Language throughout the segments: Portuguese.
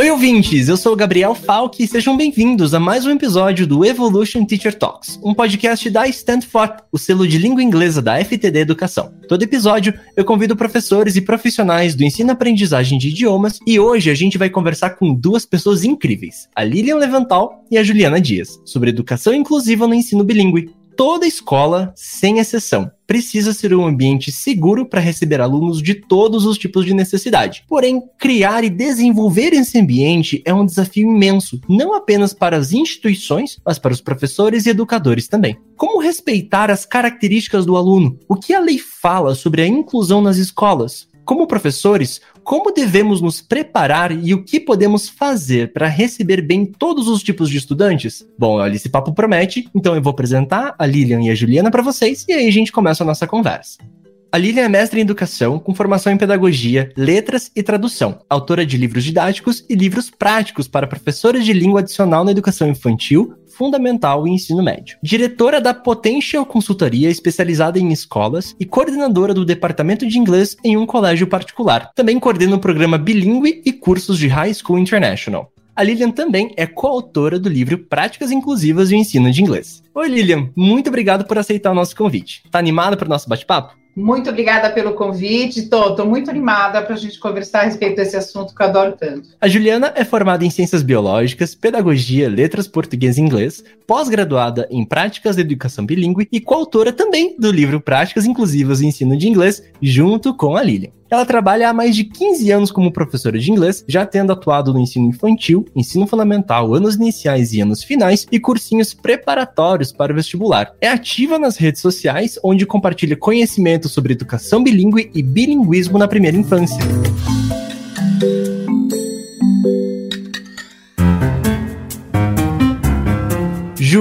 Oi, ouvintes! Eu sou o Gabriel Falck e sejam bem-vindos a mais um episódio do Evolution Teacher Talks, um podcast da Stanford, o selo de língua inglesa da FTD Educação. Todo episódio eu convido professores e profissionais do ensino-aprendizagem de idiomas e hoje a gente vai conversar com duas pessoas incríveis, a Lilian Levantal e a Juliana Dias, sobre educação inclusiva no ensino bilíngue toda escola, sem exceção, precisa ser um ambiente seguro para receber alunos de todos os tipos de necessidade. Porém, criar e desenvolver esse ambiente é um desafio imenso, não apenas para as instituições, mas para os professores e educadores também. Como respeitar as características do aluno? O que a lei fala sobre a inclusão nas escolas? Como professores, como devemos nos preparar e o que podemos fazer para receber bem todos os tipos de estudantes? Bom, olha, esse papo promete, então eu vou apresentar a Lilian e a Juliana para vocês e aí a gente começa a nossa conversa. A Lilian é mestre em educação, com formação em pedagogia, letras e tradução, autora de livros didáticos e livros práticos para professores de língua adicional na educação infantil, fundamental e ensino médio. Diretora da Potential Consultoria, especializada em escolas, e coordenadora do departamento de inglês em um colégio particular. Também coordena o programa bilíngue e cursos de High School International. A Lilian também é coautora do livro Práticas Inclusivas e Ensino de Inglês. Oi, Lilian, muito obrigado por aceitar o nosso convite. Tá animada para o nosso bate-papo? Muito obrigada pelo convite. Estou muito animada para a gente conversar a respeito desse assunto que eu adoro tanto. A Juliana é formada em Ciências Biológicas, Pedagogia, Letras Português e Inglês, pós-graduada em Práticas de Educação Bilíngue e coautora também do livro Práticas Inclusivas e Ensino de Inglês, junto com a Lilian. Ela trabalha há mais de 15 anos como professora de inglês, já tendo atuado no ensino infantil, ensino fundamental, anos iniciais e anos finais e cursinhos preparatórios para o vestibular. É ativa nas redes sociais, onde compartilha conhecimentos sobre educação bilíngue e bilinguismo na primeira infância.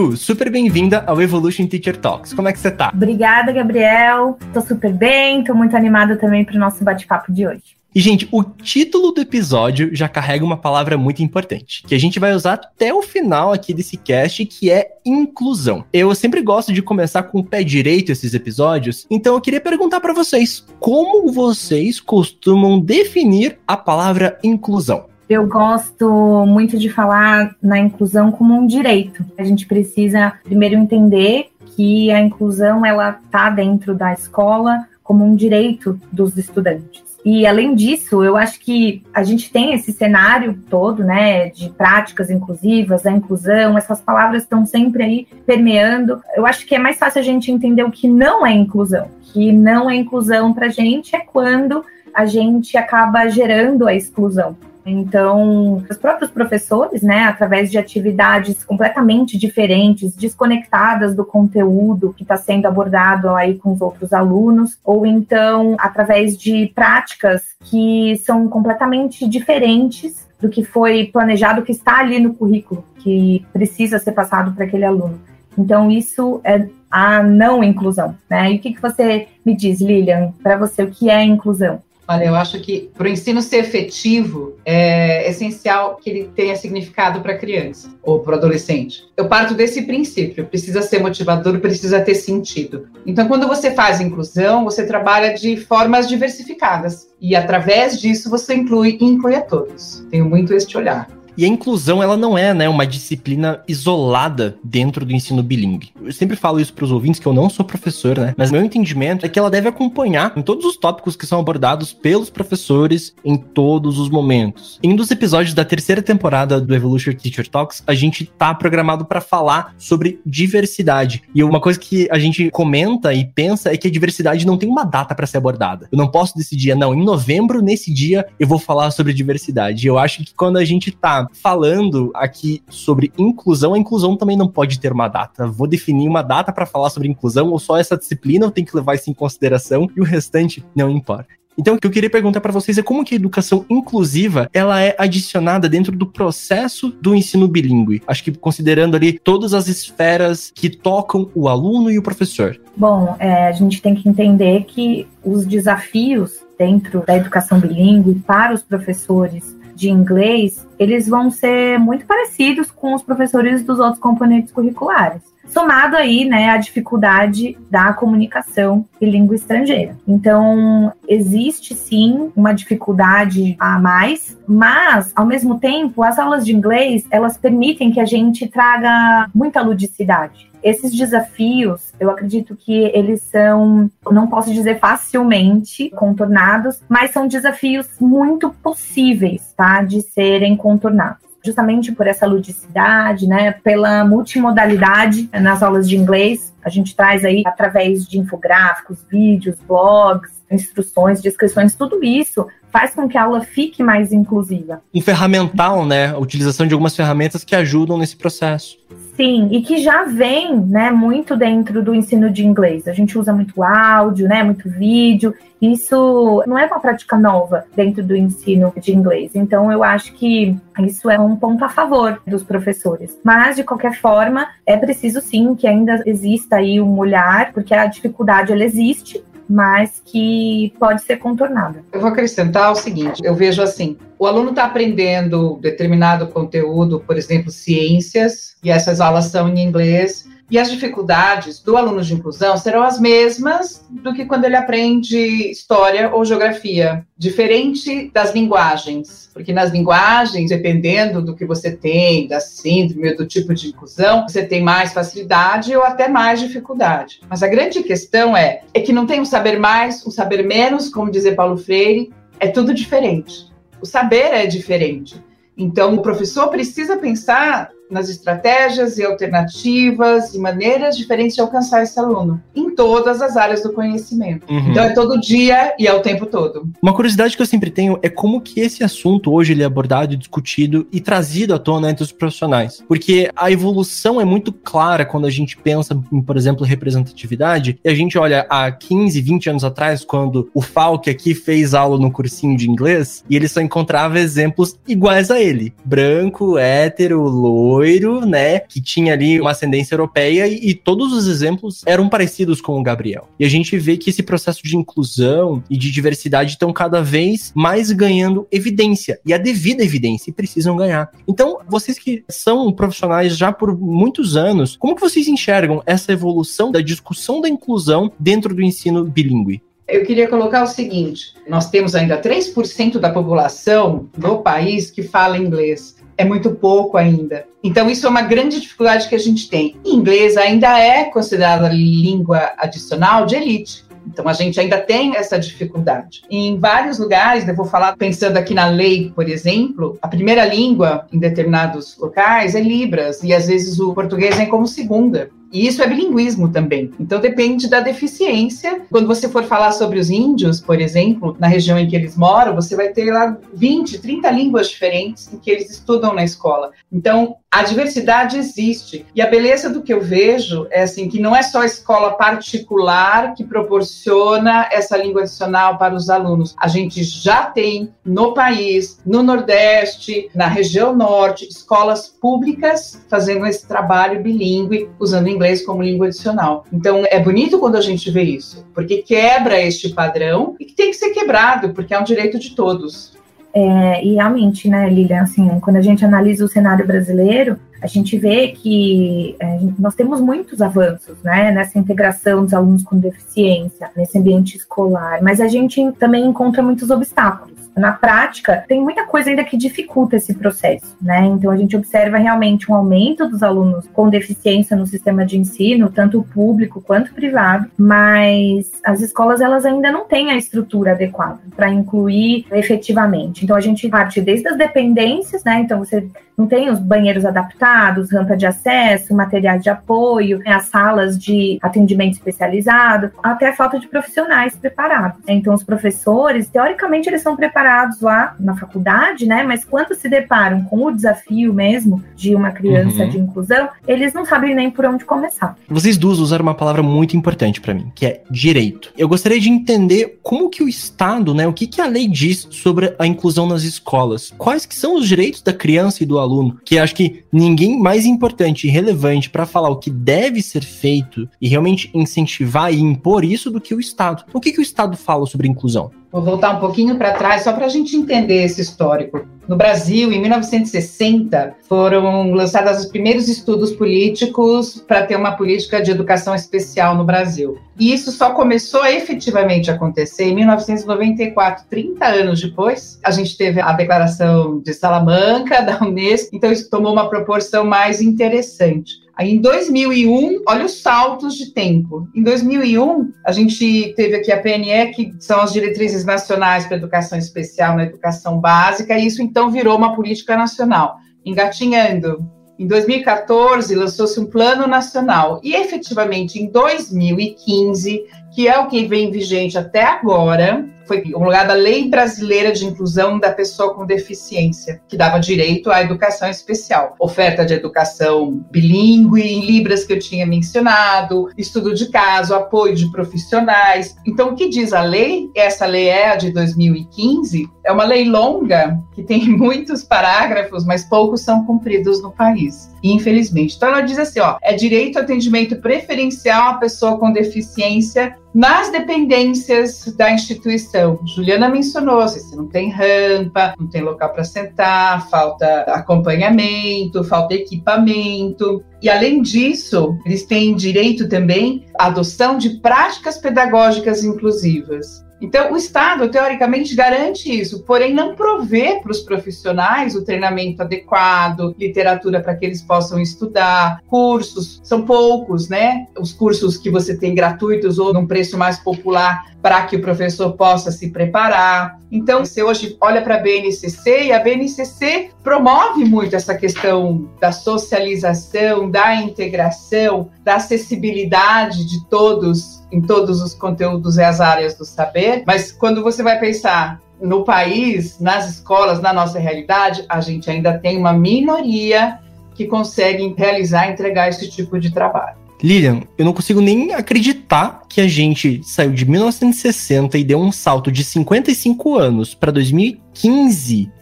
Ju, super bem-vinda ao Evolution Teacher Talks. Como é que você tá? Obrigada, Gabriel. Tô super bem, tô muito animada também pro nosso bate-papo de hoje. E, gente, o título do episódio já carrega uma palavra muito importante, que a gente vai usar até o final aqui desse cast, que é inclusão. Eu sempre gosto de começar com o pé direito esses episódios, então eu queria perguntar para vocês, como vocês costumam definir a palavra inclusão? Eu gosto muito de falar na inclusão como um direito. A gente precisa primeiro entender que a inclusão ela está dentro da escola como um direito dos estudantes. E além disso, eu acho que a gente tem esse cenário todo, né, de práticas inclusivas, a inclusão, essas palavras estão sempre aí permeando. Eu acho que é mais fácil a gente entender o que não é inclusão. Que não é inclusão para a gente é quando a gente acaba gerando a exclusão. Então, os próprios professores, né, através de atividades completamente diferentes, desconectadas do conteúdo que está sendo abordado aí com os outros alunos, ou então através de práticas que são completamente diferentes do que foi planejado, que está ali no currículo, que precisa ser passado para aquele aluno. Então, isso é a não inclusão, né? E o que, que você me diz, Lilian, para você, o que é inclusão? Olha, eu acho que para o ensino ser efetivo, é essencial que ele tenha significado para a criança ou para o adolescente. Eu parto desse princípio, precisa ser motivador, precisa ter sentido. Então, quando você faz inclusão, você trabalha de formas diversificadas e através disso você inclui e inclui a todos. Tenho muito este olhar. E a inclusão, ela não é, né, uma disciplina isolada dentro do ensino bilíngue. Eu sempre falo isso para os ouvintes que eu não sou professor, né? Mas meu entendimento é que ela deve acompanhar em todos os tópicos que são abordados pelos professores em todos os momentos. Em um dos episódios da terceira temporada do Evolution Teacher Talks, a gente tá programado para falar sobre diversidade. E uma coisa que a gente comenta e pensa é que a diversidade não tem uma data para ser abordada. Eu não posso decidir, não, em novembro, nesse dia, eu vou falar sobre diversidade. Eu acho que quando a gente tá falando aqui sobre inclusão, a inclusão também não pode ter uma data. Vou definir uma data para falar sobre inclusão, ou só essa disciplina eu tenho que levar isso em consideração e o restante não importa. Então, o que eu queria perguntar para vocês é como que a educação inclusiva ela é adicionada dentro do processo do ensino bilíngue. Acho que considerando ali todas as esferas que tocam o aluno e o professor. Bom, é, a gente tem que entender que os desafios dentro da educação bilíngue para os professores de inglês, eles vão ser muito parecidos com os professores dos outros componentes curriculares. Somado aí, né, a dificuldade da comunicação em língua estrangeira. Então, existe sim uma dificuldade a mais, mas ao mesmo tempo, as aulas de inglês, elas permitem que a gente traga muita ludicidade. Esses desafios, eu acredito que eles são, não posso dizer facilmente contornados, mas são desafios muito possíveis, tá, de serem contornados justamente por essa ludicidade, né, pela multimodalidade nas aulas de inglês. A gente traz aí através de infográficos, vídeos, blogs, instruções, descrições, tudo isso faz com que a aula fique mais inclusiva. Um ferramental, né? A utilização de algumas ferramentas que ajudam nesse processo. Sim, e que já vem, né, muito dentro do ensino de inglês. A gente usa muito áudio, né, muito vídeo. Isso não é uma prática nova dentro do ensino de inglês. Então, eu acho que isso é um ponto a favor dos professores. Mas, de qualquer forma, é preciso sim que ainda exista aí um olhar, porque a dificuldade ela existe, mas que pode ser contornada. Eu vou acrescentar o seguinte: eu vejo assim, o aluno está aprendendo determinado conteúdo, por exemplo, ciências, e essas aulas são em inglês. E as dificuldades do aluno de inclusão serão as mesmas do que quando ele aprende história ou geografia, diferente das linguagens, porque nas linguagens, dependendo do que você tem, da síndrome, do tipo de inclusão, você tem mais facilidade ou até mais dificuldade. Mas a grande questão é, é que não tem um saber mais, um saber menos, como dizer Paulo Freire, é tudo diferente. O saber é diferente. Então, o professor precisa pensar nas estratégias e alternativas e maneiras diferentes de alcançar esse aluno em todas as áreas do conhecimento. Uhum. Então é todo dia e é o tempo todo. Uma curiosidade que eu sempre tenho é como que esse assunto hoje ele é abordado, discutido e trazido à tona entre os profissionais. Porque a evolução é muito clara quando a gente pensa em, por exemplo, representatividade e a gente olha há 15, 20 anos atrás, quando o Falk aqui fez aula no cursinho de inglês e ele só encontrava exemplos iguais a ele. Branco, hétero, loiro, loiro, né? Que tinha ali uma ascendência europeia e, e, todos os exemplos eram parecidos com o Gabriel. E a gente vê que esse processo de inclusão e de diversidade estão cada vez mais ganhando evidência e a devida evidência e precisam ganhar. Então, vocês que são profissionais já por muitos anos, como que vocês enxergam essa evolução da discussão da inclusão dentro do ensino bilíngue? Eu queria colocar o seguinte: nós temos ainda 3% da população do país que fala inglês é muito pouco ainda. Então, isso é uma grande dificuldade que a gente tem. inglês ainda é considerada língua adicional de elite. Então, a gente ainda tem essa dificuldade. Em vários lugares, eu vou falar pensando aqui na lei, por exemplo, a primeira língua em determinados locais é Libras, e às vezes o português vem como segunda. E isso é bilinguismo também. Então depende da deficiência. Quando você for falar sobre os índios, por exemplo, na região em que eles moram, você vai ter lá 20, 30 línguas diferentes em que eles estudam na escola. Então, a diversidade existe. E a beleza do que eu vejo é assim que não é só a escola particular que proporciona essa língua adicional para os alunos. A gente já tem no país, no Nordeste, na região Norte, escolas públicas fazendo esse trabalho bilíngue, usando inglês como língua adicional. Então é bonito quando a gente vê isso, porque quebra este padrão e que tem que ser quebrado, porque é um direito de todos. É, e realmente, né, Lilian, assim, quando a gente analisa o cenário brasileiro, a gente vê que é, nós temos muitos avanços, né, nessa integração dos alunos com deficiência, nesse ambiente escolar, mas a gente também encontra muitos obstáculos na prática, tem muita coisa ainda que dificulta esse processo, né? Então a gente observa realmente um aumento dos alunos com deficiência no sistema de ensino, tanto público quanto privado, mas as escolas elas ainda não têm a estrutura adequada para incluir efetivamente. Então a gente parte desde as dependências, né? Então você não tem os banheiros adaptados, rampa de acesso, materiais de apoio, né? as salas de atendimento especializado, até a falta de profissionais preparados. Então os professores, teoricamente, eles são preparados preparados lá na faculdade, né? Mas quando se deparam com o desafio mesmo de uma criança uhum. de inclusão, eles não sabem nem por onde começar. Vocês duas usaram uma palavra muito importante para mim, que é direito. Eu gostaria de entender como que o Estado, né, o que que a lei diz sobre a inclusão nas escolas. Quais que são os direitos da criança e do aluno? Que acho que ninguém mais importante e relevante para falar o que deve ser feito e realmente incentivar e impor isso do que o Estado. O que que o Estado fala sobre inclusão? Vou voltar um pouquinho para trás, só para a gente entender esse histórico. No Brasil, em 1960, foram lançados os primeiros estudos políticos para ter uma política de educação especial no Brasil. E isso só começou a efetivamente acontecer em 1994, 30 anos depois. A gente teve a declaração de Salamanca, da Unesco, então isso tomou uma proporção mais interessante. Aí, em 2001, olha os saltos de tempo. Em 2001, a gente teve aqui a PNE, que são as diretrizes nacionais para educação especial na educação básica, e isso então virou uma política nacional. Engatinhando, em 2014, lançou-se um plano nacional, e efetivamente em 2015, que é o que vem vigente até agora, foi homologada a Lei Brasileira de Inclusão da Pessoa com Deficiência, que dava direito à educação especial. Oferta de educação bilíngue, em Libras que eu tinha mencionado, estudo de caso, apoio de profissionais. Então, o que diz a lei? Essa lei é a de 2015, é uma lei longa, que tem muitos parágrafos, mas poucos são cumpridos no país, infelizmente. Então, ela diz assim: ó, é direito ao atendimento preferencial à pessoa com deficiência nas dependências da instituição, Juliana mencionou, se não tem rampa, não tem local para sentar, falta acompanhamento, falta equipamento. E além disso, eles têm direito também à adoção de práticas pedagógicas inclusivas. Então, o Estado, teoricamente, garante isso, porém não provê para os profissionais o treinamento adequado, literatura para que eles possam estudar, cursos, são poucos, né? Os cursos que você tem gratuitos ou num preço mais popular para que o professor possa se preparar. Então, você hoje olha para a BNCC e a BNCC promove muito essa questão da socialização, da integração, da acessibilidade de todos em todos os conteúdos e as áreas do saber, mas quando você vai pensar no país, nas escolas, na nossa realidade, a gente ainda tem uma minoria que consegue realizar entregar esse tipo de trabalho. Lilian, eu não consigo nem acreditar que a gente saiu de 1960 e deu um salto de 55 anos para 2015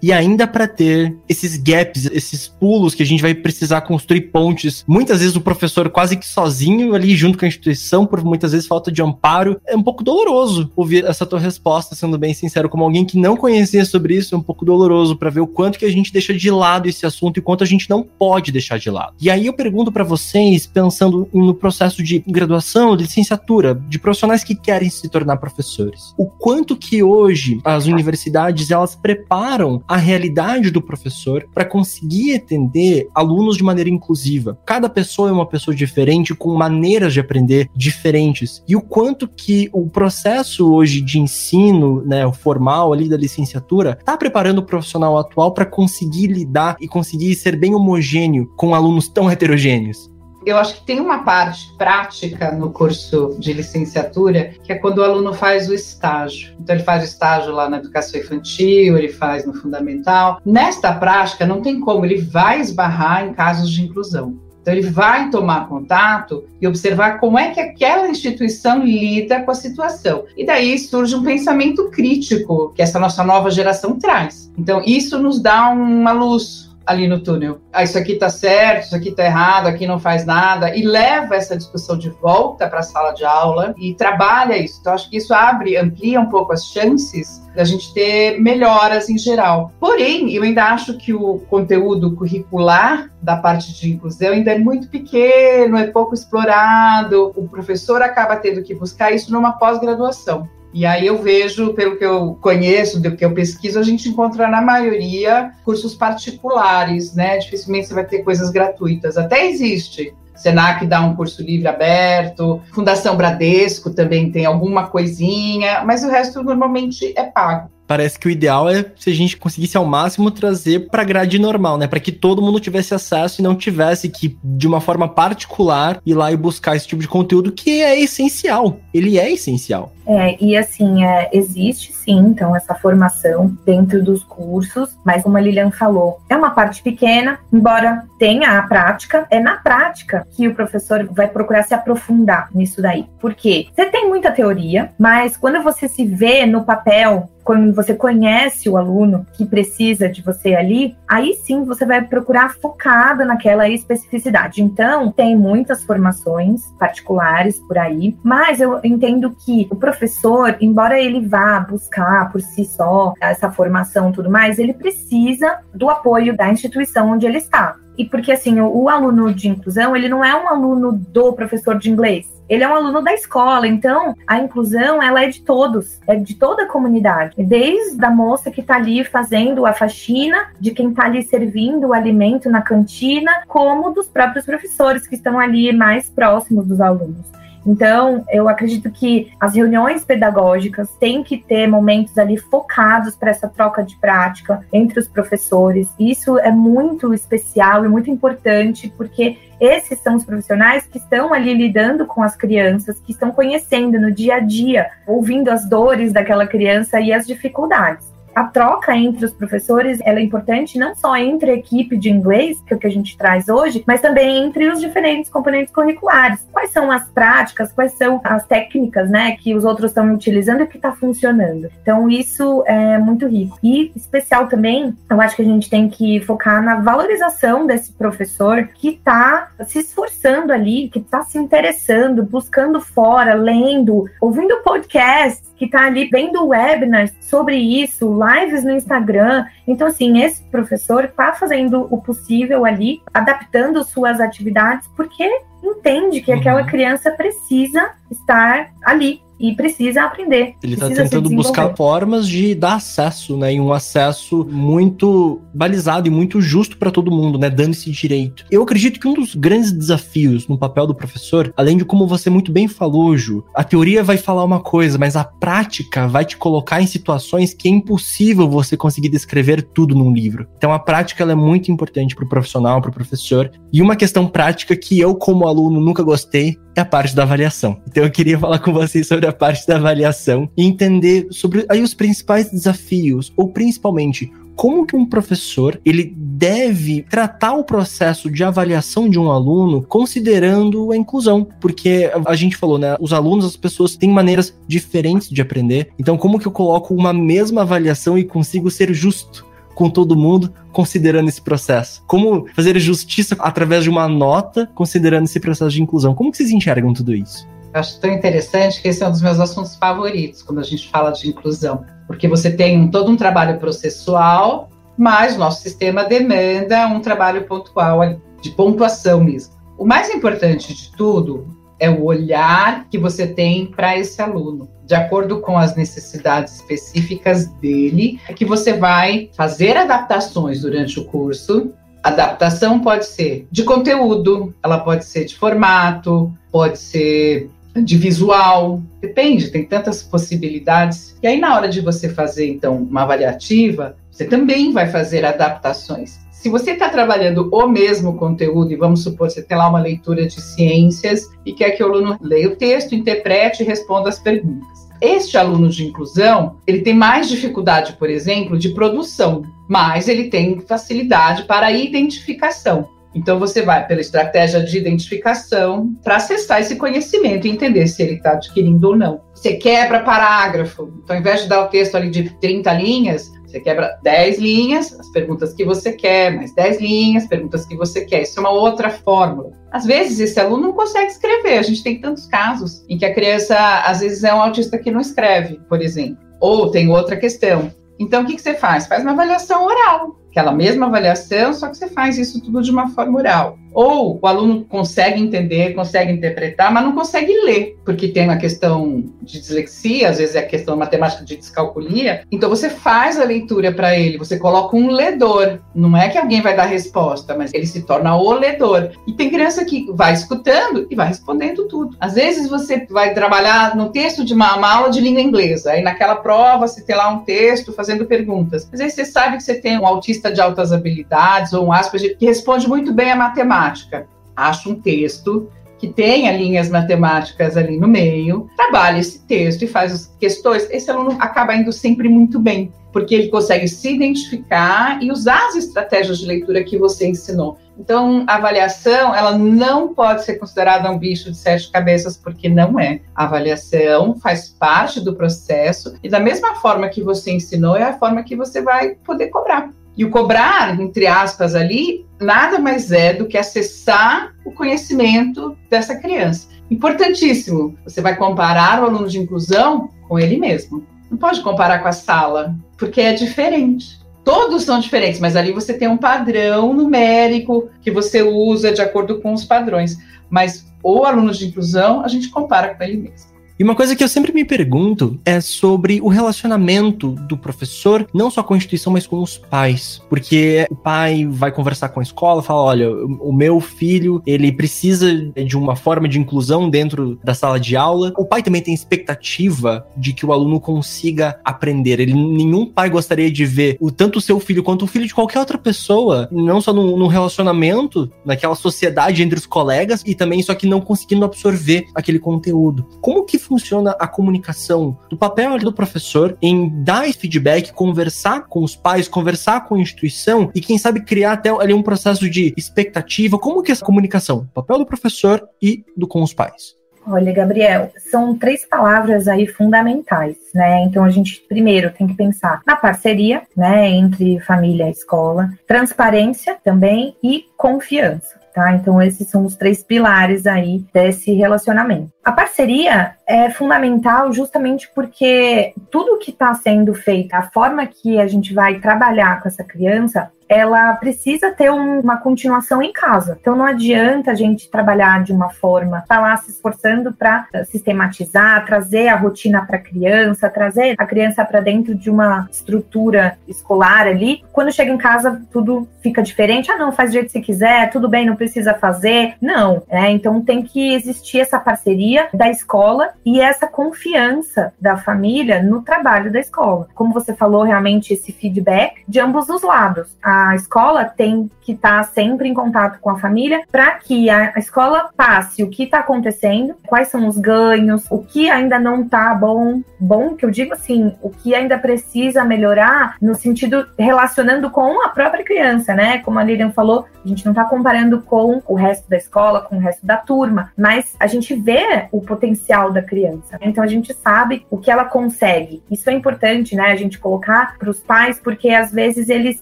e ainda para ter esses gaps, esses pulos que a gente vai precisar construir pontes. Muitas vezes o professor quase que sozinho ali junto com a instituição, por muitas vezes falta de amparo. É um pouco doloroso ouvir essa tua resposta, sendo bem sincero, como alguém que não conhecia sobre isso, é um pouco doloroso para ver o quanto que a gente deixa de lado esse assunto e quanto a gente não pode deixar de lado. E aí eu pergunto para vocês, pensando no processo de graduação, de licenciatura, de profissionais que querem se tornar professores. O quanto que hoje as universidades elas preparam a realidade do professor para conseguir atender alunos de maneira inclusiva. Cada pessoa é uma pessoa diferente com maneiras de aprender diferentes. E o quanto que o processo hoje de ensino, né, o formal ali da licenciatura, está preparando o profissional atual para conseguir lidar e conseguir ser bem homogêneo com alunos tão heterogêneos eu acho que tem uma parte prática no curso de licenciatura, que é quando o aluno faz o estágio. Então, ele faz o estágio lá na educação infantil, ele faz no fundamental. Nesta prática, não tem como, ele vai esbarrar em casos de inclusão. Então, ele vai tomar contato e observar como é que aquela instituição lida com a situação. E daí surge um pensamento crítico que essa nossa nova geração traz. Então, isso nos dá uma luz ali no túnel. Ah, isso aqui está certo, isso aqui está errado, aqui não faz nada, e leva essa discussão de volta para a sala de aula e trabalha isso. Então, acho que isso abre, amplia um pouco as chances da gente ter melhoras em geral. Porém, eu ainda acho que o conteúdo curricular da parte de inclusão ainda é muito pequeno, é pouco explorado. O professor acaba tendo que buscar isso numa pós-graduação. E aí eu vejo, pelo que eu conheço, do que eu pesquiso, a gente encontra na maioria cursos particulares, né? Dificilmente você vai ter coisas gratuitas. Até existe. Senac dá um curso livre aberto, Fundação Bradesco também tem alguma coisinha, mas o resto normalmente é pago parece que o ideal é se a gente conseguisse ao máximo trazer para grade normal, né? Para que todo mundo tivesse acesso e não tivesse que, de uma forma particular, ir lá e buscar esse tipo de conteúdo que é essencial. Ele é essencial. É, e assim, é, existe sim, então, essa formação dentro dos cursos, mas como a Lilian falou, é uma parte pequena, embora tenha a prática, é na prática que o professor vai procurar se aprofundar nisso daí. Por quê? Você tem muita teoria, mas quando você se vê no papel quando você conhece o aluno que precisa de você ali, aí sim você vai procurar focada naquela especificidade. Então, tem muitas formações particulares por aí, mas eu entendo que o professor, embora ele vá buscar por si só essa formação e tudo mais, ele precisa do apoio da instituição onde ele está. E porque assim, o, o, aluno de inclusão, ele não é um aluno do professor de inglês. Ele é um aluno da escola, então a inclusão ela é de todos, é de toda a comunidade, desde a moça que está ali fazendo a faxina, de quem está ali servindo o alimento na cantina, como dos próprios professores que estão ali mais próximos dos alunos. Então, eu acredito que as reuniões pedagógicas têm que ter momentos ali focados para essa troca de prática entre os professores. Isso é muito especial e muito importante, porque esses são os profissionais que estão ali lidando com as crianças, que estão conhecendo no dia a dia, ouvindo as dores daquela criança e as dificuldades a troca entre os professores ela é importante não só entre a equipe de inglês, que é o que a gente traz hoje, mas também entre os diferentes componentes curriculares. Quais são as práticas, quais são as técnicas, né, que os outros estão utilizando e que está funcionando. Então, isso é muito rico. E especial também, eu acho que a gente tem que focar na valorização desse professor que está se esforçando ali, que está se interessando, buscando fora, lendo, ouvindo podcasts, que está ali vendo webinars sobre isso, lives no Instagram. Então, assim, esse professor está fazendo o possível ali, adaptando suas atividades, porque entende que uhum. aquela criança precisa estar ali e precisa aprender. Ele está tentando buscar formas de dar acesso, né? E um acesso muito balizado e muito justo para todo mundo, né? Dando esse direito. Eu acredito que um dos grandes desafios no papel do professor, além de como você muito bem falou, Ju, a teoria vai falar uma coisa, mas a prática vai te colocar em situações que é impossível você conseguir descrever tudo num livro. Então a prática é muito importante para o profissional, para o professor. E uma questão prática que eu, como aluno, nunca gostei é a parte da avaliação. Então eu queria falar com vocês sobre a parte da avaliação e entender sobre aí os principais desafios, ou principalmente como que um professor ele deve tratar o processo de avaliação de um aluno considerando a inclusão, porque a gente falou, né, os alunos, as pessoas têm maneiras diferentes de aprender. Então, como que eu coloco uma mesma avaliação e consigo ser justo com todo mundo, considerando esse processo? Como fazer justiça através de uma nota, considerando esse processo de inclusão? Como que vocês enxergam tudo isso? Eu acho tão interessante que esse é um dos meus assuntos favoritos quando a gente fala de inclusão, porque você tem todo um trabalho processual, mas nosso sistema demanda um trabalho pontual de pontuação mesmo. O mais importante de tudo é o olhar que você tem para esse aluno, de acordo com as necessidades específicas dele, é que você vai fazer adaptações durante o curso. Adaptação pode ser de conteúdo, ela pode ser de formato, pode ser de visual, depende, tem tantas possibilidades. E aí, na hora de você fazer, então, uma avaliativa, você também vai fazer adaptações se você está trabalhando o mesmo conteúdo, e vamos supor, você tem lá uma leitura de ciências e quer que o aluno leia o texto, interprete e responda as perguntas. Este aluno de inclusão, ele tem mais dificuldade, por exemplo, de produção, mas ele tem facilidade para identificação. Então, você vai pela estratégia de identificação para acessar esse conhecimento e entender se ele está adquirindo ou não. Você quebra parágrafo. Então, ao invés de dar o texto ali de 30 linhas, você quebra 10 linhas, as perguntas que você quer, mais 10 linhas, perguntas que você quer. Isso é uma outra fórmula. Às vezes, esse aluno não consegue escrever. A gente tem tantos casos em que a criança, às vezes, é um autista que não escreve, por exemplo. Ou tem outra questão. Então, o que, que você faz? Faz uma avaliação oral. Aquela mesma avaliação, só que você faz isso tudo de uma forma oral. Ou o aluno consegue entender, consegue interpretar, mas não consegue ler, porque tem uma questão de dislexia, às vezes é a questão matemática de descalculia. Então você faz a leitura para ele, você coloca um ledor. Não é que alguém vai dar resposta, mas ele se torna o ledor. E tem criança que vai escutando e vai respondendo tudo. Às vezes você vai trabalhar no texto de uma, uma aula de língua inglesa, aí naquela prova você tem lá um texto fazendo perguntas. Mas aí você sabe que você tem um autista de altas habilidades ou um Asperger que responde muito bem a matemática. Acha um texto que tenha linhas matemáticas ali no meio, trabalha esse texto e faz as questões, esse aluno acaba indo sempre muito bem, porque ele consegue se identificar e usar as estratégias de leitura que você ensinou. Então, a avaliação, ela não pode ser considerada um bicho de sete cabeças, porque não é. A avaliação faz parte do processo e da mesma forma que você ensinou, é a forma que você vai poder cobrar. E o cobrar, entre aspas, ali, nada mais é do que acessar o conhecimento dessa criança. Importantíssimo. Você vai comparar o aluno de inclusão com ele mesmo. Não pode comparar com a sala, porque é diferente. Todos são diferentes, mas ali você tem um padrão numérico que você usa de acordo com os padrões. Mas o aluno de inclusão, a gente compara com ele mesmo. E uma coisa que eu sempre me pergunto é sobre o relacionamento do professor, não só com a instituição, mas com os pais. Porque o pai vai conversar com a escola, fala: olha, o meu filho, ele precisa de uma forma de inclusão dentro da sala de aula. O pai também tem expectativa de que o aluno consiga aprender. Ele, nenhum pai gostaria de ver o tanto o seu filho quanto o filho de qualquer outra pessoa, não só no relacionamento, naquela sociedade entre os colegas, e também só que não conseguindo absorver aquele conteúdo. Como que funciona a comunicação do papel do professor em dar esse feedback, conversar com os pais, conversar com a instituição e quem sabe criar até ali um processo de expectativa. Como que é essa comunicação? Papel do professor e do com os pais. Olha, Gabriel, são três palavras aí fundamentais, né? Então a gente primeiro tem que pensar na parceria, né, entre família e escola, transparência também e confiança. Tá? Então, esses são os três pilares aí desse relacionamento. A parceria é fundamental justamente porque tudo que está sendo feito, a forma que a gente vai trabalhar com essa criança, ela precisa ter um, uma continuação em casa. Então não adianta a gente trabalhar de uma forma, estar tá lá se esforçando para sistematizar, trazer a rotina para a criança, trazer a criança para dentro de uma estrutura escolar ali. Quando chega em casa, tudo fica diferente. Ah, não, faz do jeito que você quiser, tudo bem, não precisa fazer. Não, é, então tem que existir essa parceria da escola e essa confiança da família no trabalho da escola. Como você falou, realmente esse feedback de ambos os lados. A escola tem que estar tá sempre em contato com a família para que a, escola passe o que está acontecendo, quais são os ganhos, o que ainda não está bom, bom que eu digo assim, o que ainda precisa melhorar no sentido relacionando com a própria criança, né? Como a Lilian falou, a gente não está comparando com o resto da escola, com o resto da turma, mas a gente vê o potencial da criança. Então a gente sabe o que ela consegue. Isso é importante, né? A gente colocar para os pais, porque às vezes eles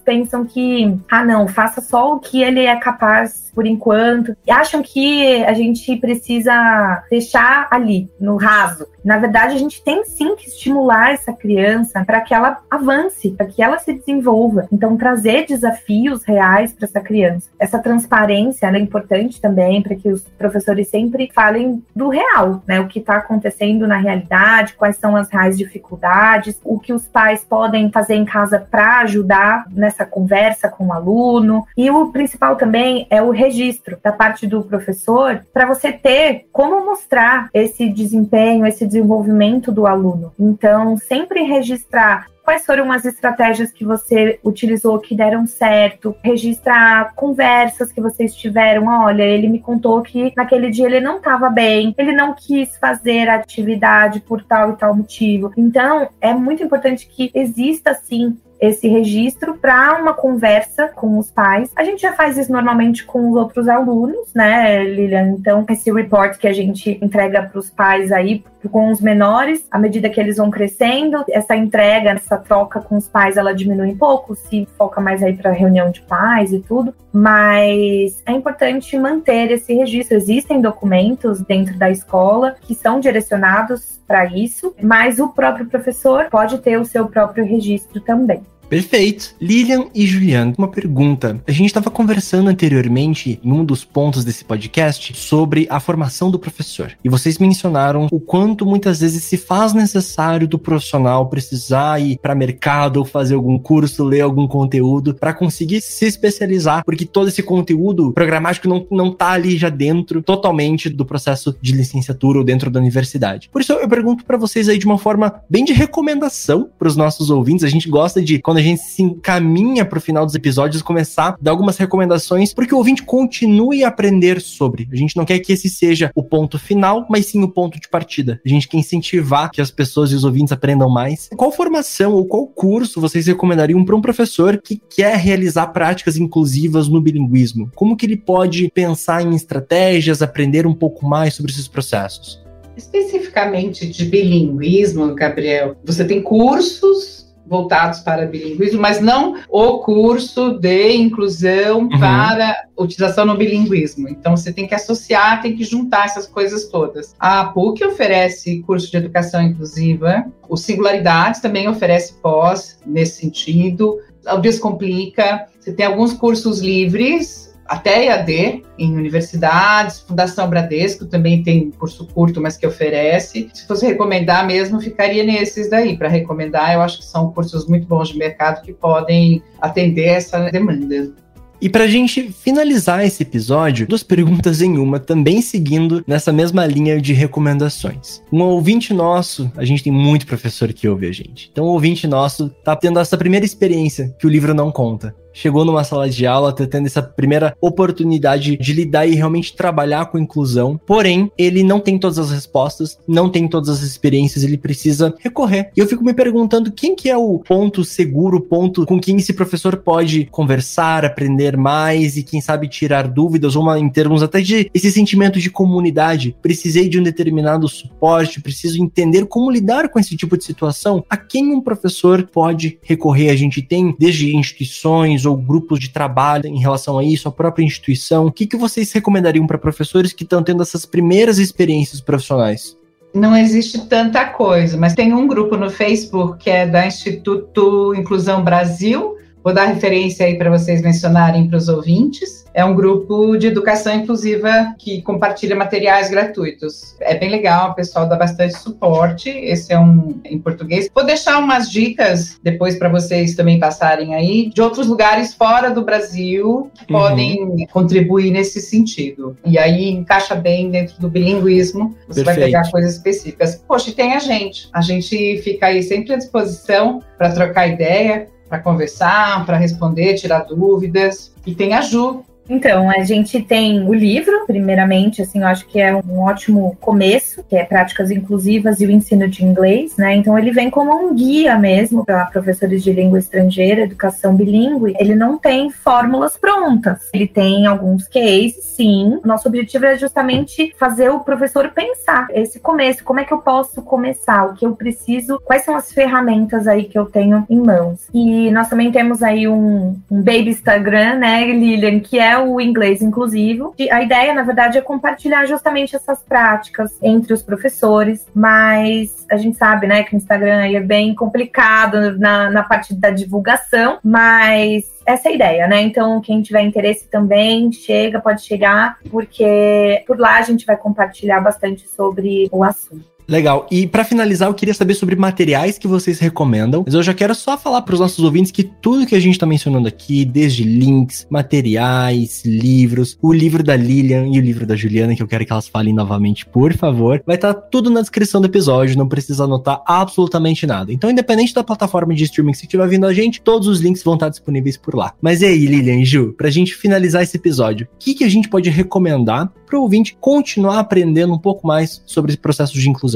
pensam que ah, não, faça só o que ele é capaz por enquanto, e acham que a gente precisa deixar ali, no raso. Na verdade, a gente tem sim que estimular essa criança para que ela avance, para que ela se desenvolva. Então, trazer desafios reais para essa criança. Essa transparência é importante também para que os professores sempre falem do real, né? O que está acontecendo na realidade, quais são as reais dificuldades, o que os pais podem fazer em casa para ajudar nessa conversa com o aluno. E o principal também é o registro da parte do professor para você ter como mostrar esse desempenho, esse desenvolvimento do aluno. Então, sempre registrar quais foram as estratégias que você utilizou que deram certo, registrar conversas que vocês tiveram. Olha, ele me contou que naquele dia ele não estava bem, ele não quis fazer a atividade por tal e tal motivo. Então, é muito importante que exista sim esse registro para uma conversa com os pais. A gente já faz isso normalmente com os outros alunos, né, Lilian? Então, esse report que a gente entrega para os pais aí, com os menores, à medida que eles vão crescendo, essa entrega, essa troca com os pais, ela diminui um pouco, se foca mais aí para reunião de pais e tudo, mas é importante manter esse registro. Existem documentos dentro da escola que são direcionados para isso, mas o próprio professor pode ter o seu próprio registro também. Perfeito. Lilian e Juliana, uma pergunta. A gente estava conversando anteriormente, em um dos pontos desse podcast, sobre a formação do professor. E vocês mencionaram o quanto muitas vezes se faz necessário do profissional precisar ir para mercado ou fazer algum curso, ler algum conteúdo para conseguir se especializar, porque todo esse conteúdo programático não, não tá ali já dentro totalmente do processo de licenciatura ou dentro da universidade. Por isso eu pergunto para vocês aí de uma forma bem de recomendação para os nossos ouvintes. A gente gosta de, quando quando a gente se encaminha para o final dos episódios, começar a dar algumas recomendações para que o ouvinte continue a aprender sobre. A gente não quer que esse seja o ponto final, mas sim o ponto de partida. A gente quer incentivar que as pessoas e os ouvintes aprendam mais. Qual formação ou qual curso vocês recomendariam para um professor que quer realizar práticas inclusivas no bilinguismo? Como que ele pode pensar em estratégias, aprender um pouco mais sobre esses processos? Especificamente de bilinguismo, Gabriel, você tem cursos voltados para bilinguismo, mas não o curso de inclusão uhum. para utilização no bilinguismo. Então você tem que associar, tem que juntar essas coisas todas. A PUC oferece curso de educação inclusiva, o Singularidades também oferece pós nesse sentido. O Descomplica, você tem alguns cursos livres até EAD em universidades, Fundação Bradesco também tem curso curto, mas que oferece. Se fosse recomendar mesmo, ficaria nesses daí. Para recomendar, eu acho que são cursos muito bons de mercado que podem atender essa demanda. E pra gente finalizar esse episódio, duas perguntas em uma, também seguindo nessa mesma linha de recomendações. Um ouvinte nosso, a gente tem muito professor que ouve a gente. Então, um ouvinte nosso tá tendo essa primeira experiência que o livro não conta chegou numa sala de aula, tá tendo essa primeira oportunidade de lidar e realmente trabalhar com inclusão. Porém, ele não tem todas as respostas, não tem todas as experiências, ele precisa recorrer. E eu fico me perguntando quem que é o ponto seguro, ponto com quem esse professor pode conversar, aprender mais e quem sabe tirar dúvidas, ou uma, em termos até de esse sentimento de comunidade. Precisei de um determinado suporte, preciso entender como lidar com esse tipo de situação. A quem um professor pode recorrer? A gente tem desde instituições ou grupos de trabalho em relação a isso, a própria instituição? O que, que vocês recomendariam para professores que estão tendo essas primeiras experiências profissionais? Não existe tanta coisa, mas tem um grupo no Facebook que é da Instituto Inclusão Brasil. Vou dar referência aí para vocês mencionarem para os ouvintes é um grupo de educação inclusiva que compartilha materiais gratuitos. É bem legal, o pessoal dá bastante suporte. Esse é um em português. Vou deixar umas dicas depois para vocês também passarem aí de outros lugares fora do Brasil que uhum. podem contribuir nesse sentido. E aí encaixa bem dentro do bilinguismo. Você Perfeito. vai pegar coisas específicas. Poxa, e tem a gente. A gente fica aí sempre à disposição para trocar ideia, para conversar, para responder, tirar dúvidas. E tem a Ju, então, a gente tem o livro, primeiramente, assim, eu acho que é um ótimo começo, que é Práticas Inclusivas e o Ensino de Inglês, né? Então, ele vem como um guia mesmo para professores de língua estrangeira, educação bilíngue. Ele não tem fórmulas prontas, ele tem alguns cases, sim. Nosso objetivo é justamente fazer o professor pensar esse começo, como é que eu posso começar, o que eu preciso, quais são as ferramentas aí que eu tenho em mãos. E nós também temos aí um, um baby Instagram, né, Lilian, que é o inglês inclusivo. A ideia, na verdade, é compartilhar justamente essas práticas entre os professores, mas a gente sabe, né, que o Instagram é bem complicado na, na parte da divulgação, mas essa é a ideia, né? Então, quem tiver interesse também, chega, pode chegar, porque por lá a gente vai compartilhar bastante sobre o assunto. Legal. E para finalizar, eu queria saber sobre materiais que vocês recomendam. Mas eu já quero só falar para os nossos ouvintes que tudo que a gente está mencionando aqui, desde links, materiais, livros, o livro da Lilian e o livro da Juliana, que eu quero que elas falem novamente, por favor, vai estar tá tudo na descrição do episódio, não precisa anotar absolutamente nada. Então, independente da plataforma de streaming que estiver vindo a gente, todos os links vão estar disponíveis por lá. Mas e aí, Lilian e Ju, pra gente finalizar esse episódio, o que, que a gente pode recomendar para o ouvinte continuar aprendendo um pouco mais sobre esse processo de inclusão?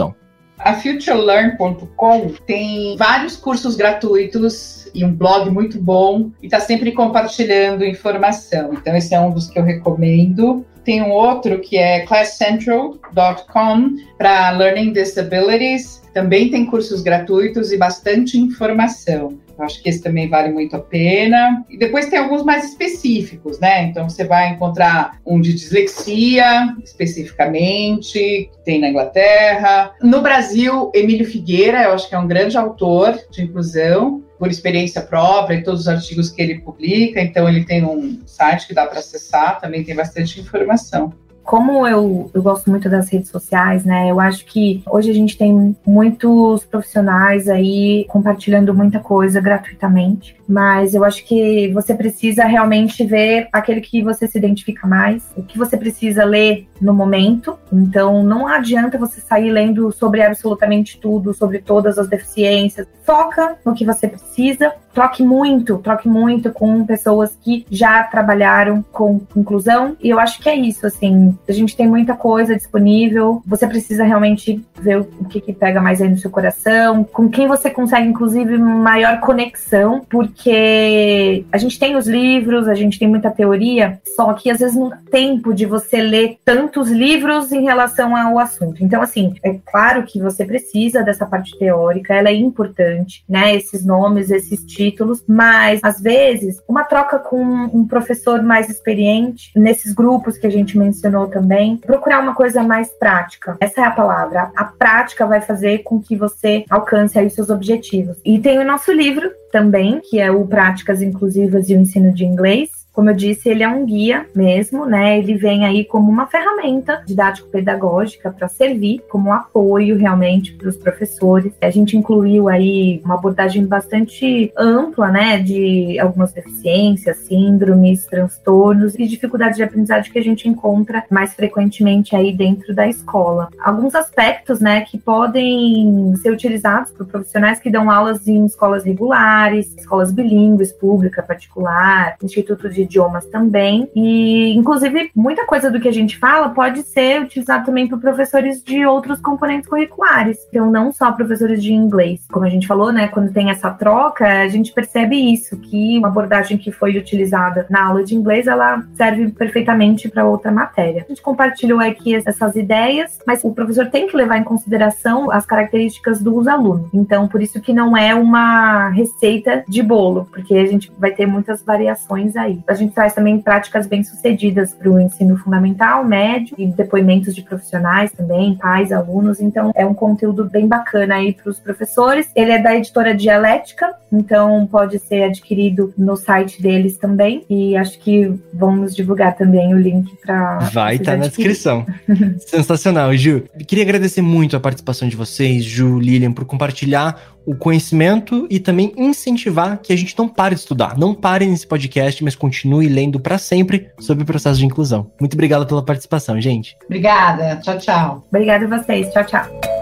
A futurelearn.com tem vários cursos gratuitos e um blog muito bom e está sempre compartilhando informação. Então, esse é um dos que eu recomendo. Tem um outro que é classcentral.com para Learning Disabilities. Também tem cursos gratuitos e bastante informação. Acho que esse também vale muito a pena. E depois tem alguns mais específicos, né? Então você vai encontrar um de dislexia, especificamente, que tem na Inglaterra. No Brasil, Emílio Figueira, eu acho que é um grande autor de inclusão por experiência própria e todos os artigos que ele publica. Então, ele tem um site que dá para acessar, também tem bastante informação como eu, eu gosto muito das redes sociais, né? Eu acho que hoje a gente tem muitos profissionais aí compartilhando muita coisa gratuitamente, mas eu acho que você precisa realmente ver aquele que você se identifica mais, o que você precisa ler no momento. Então, não adianta você sair lendo sobre absolutamente tudo, sobre todas as deficiências. foca no que você precisa, troque muito, troque muito com pessoas que já trabalharam com inclusão. E eu acho que é isso, assim, a gente tem muita coisa disponível. Você precisa realmente ver o que, que pega mais aí no seu coração, com quem você consegue, inclusive, maior conexão, porque a gente tem os livros, a gente tem muita teoria, só que às vezes não tempo de você ler tantos livros em relação ao assunto. Então, assim, é claro que você precisa dessa parte teórica, ela é importante, né? Esses nomes, esses títulos, mas às vezes uma troca com um professor mais experiente, nesses grupos que a gente mencionou também, procurar uma coisa mais prática. Essa é a palavra. A prática vai fazer com que você alcance aí seus objetivos. E tem o nosso livro também, que é o Práticas Inclusivas e o Ensino de Inglês, como eu disse, ele é um guia mesmo, né? Ele vem aí como uma ferramenta didático-pedagógica para servir como apoio realmente para os professores. A gente incluiu aí uma abordagem bastante ampla, né, de algumas deficiências, síndromes, transtornos e dificuldades de aprendizagem que a gente encontra mais frequentemente aí dentro da escola. Alguns aspectos, né, que podem ser utilizados por profissionais que dão aulas em escolas regulares, escolas bilíngues, pública, particular, instituto de idiomas também. E, inclusive, muita coisa do que a gente fala pode ser utilizado também por professores de outros componentes curriculares. Então, não só professores de inglês. Como a gente falou, né? Quando tem essa troca, a gente percebe isso, que uma abordagem que foi utilizada na aula de inglês, ela serve perfeitamente para outra matéria. A gente compartilhou aqui essas ideias, mas o professor tem que levar em consideração as características dos alunos. Então, por isso que não é uma receita de bolo, porque a gente vai ter muitas variações aí. A gente traz também práticas bem-sucedidas para o ensino fundamental, médio e depoimentos de profissionais também, pais, alunos. Então, é um conteúdo bem bacana aí para os professores. Ele é da editora Dialética, então pode ser adquirido no site deles também. E acho que vamos divulgar também o link para. Vai estar tá na descrição. Sensacional, Ju. Queria agradecer muito a participação de vocês, Ju, Lilian, por compartilhar o conhecimento e também incentivar que a gente não pare de estudar. Não pare nesse podcast, mas continue lendo para sempre sobre o processo de inclusão. Muito obrigado pela participação, gente. Obrigada. Tchau, tchau. Obrigada a vocês. Tchau, tchau.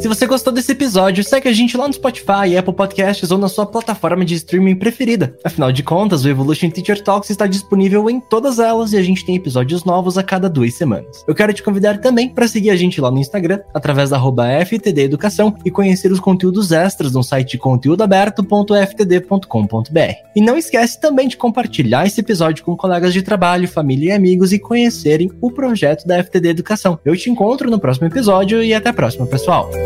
Se você gostou desse episódio, segue a gente lá no Spotify, Apple Podcasts ou na sua plataforma de streaming preferida. Afinal de contas, o Evolution Teacher Talks está disponível em todas elas e a gente tem episódios novos a cada duas semanas. Eu quero te convidar também para seguir a gente lá no Instagram, através da FTD Educação e conhecer os conteúdos extras no site conteúdoaberto.ftd.com.br. E não esquece também de compartilhar esse episódio com colegas de trabalho, família e amigos e conhecerem o projeto da FTD Educação. Eu te encontro no próximo episódio e até a próxima, pessoal.